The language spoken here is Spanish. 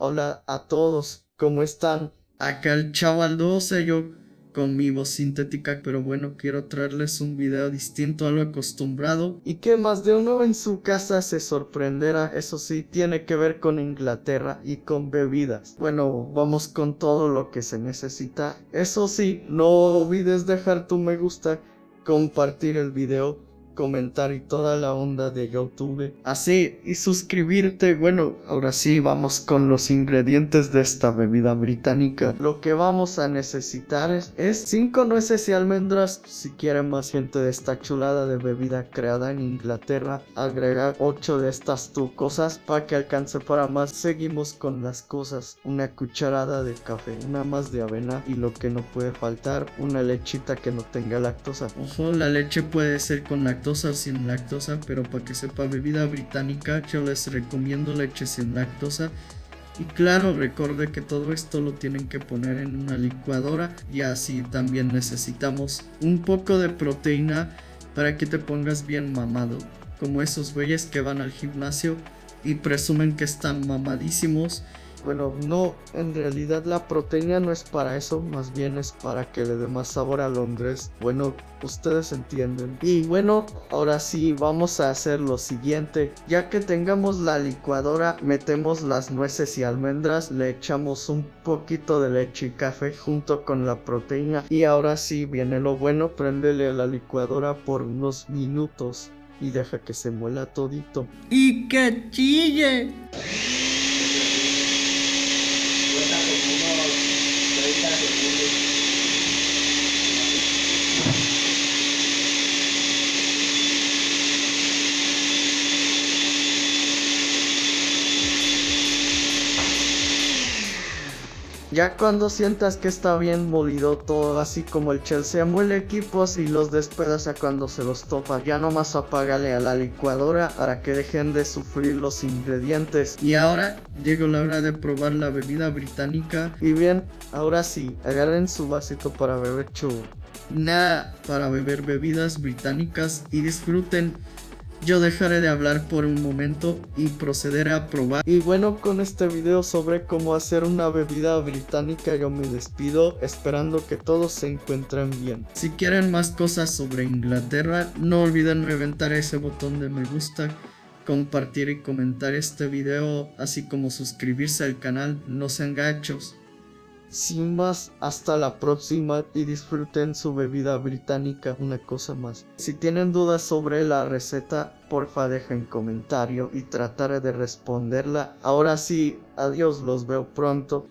Hola a todos, ¿cómo están? Acá el chaval 12, yo con mi voz sintética, pero bueno, quiero traerles un video distinto a lo acostumbrado y que más de uno en su casa se sorprenderá, eso sí, tiene que ver con Inglaterra y con bebidas. Bueno, vamos con todo lo que se necesita. Eso sí, no olvides dejar tu me gusta, compartir el video comentar y toda la onda de YouTube. Así, y suscribirte. Bueno, ahora sí, vamos con los ingredientes de esta bebida británica. Lo que vamos a necesitar es 5 nueces y almendras. Si quieren más gente de esta chulada de bebida creada en Inglaterra, agregar 8 de estas tu cosas para que alcance para más. Seguimos con las cosas. Una cucharada de café, una más de avena y lo que no puede faltar, una lechita que no tenga lactosa. Ojo, la leche puede ser con lactosa sin lactosa, pero para que sepa bebida británica yo les recomiendo leche sin lactosa. Y claro, recuerde que todo esto lo tienen que poner en una licuadora y así también necesitamos un poco de proteína para que te pongas bien mamado, como esos güeyes que van al gimnasio y presumen que están mamadísimos bueno, no, en realidad la proteína no es para eso, más bien es para que le dé más sabor a Londres. Bueno, ustedes entienden. Y bueno, ahora sí, vamos a hacer lo siguiente. Ya que tengamos la licuadora, metemos las nueces y almendras, le echamos un poquito de leche y café junto con la proteína. Y ahora sí viene lo bueno, prendele a la licuadora por unos minutos y deja que se muela todito. ¡Y que chille! Ya cuando sientas que está bien molido todo, así como el Chelsea muele equipos y los despedaza cuando se los topa, ya nomás apágale a la licuadora para que dejen de sufrir los ingredientes. Y ahora llegó la hora de probar la bebida británica. Y bien, ahora sí, agarren su vasito para beber chulo. Nada para beber bebidas británicas y disfruten yo dejaré de hablar por un momento y procederé a probar. Y bueno, con este video sobre cómo hacer una bebida británica yo me despido esperando que todos se encuentren bien. Si quieren más cosas sobre Inglaterra, no olviden reventar ese botón de me gusta compartir y comentar este video, así como suscribirse al canal, no sean gachos. Sin más, hasta la próxima y disfruten su bebida británica, una cosa más. Si tienen dudas sobre la receta, porfa dejen comentario y trataré de responderla. Ahora sí, adiós, los veo pronto.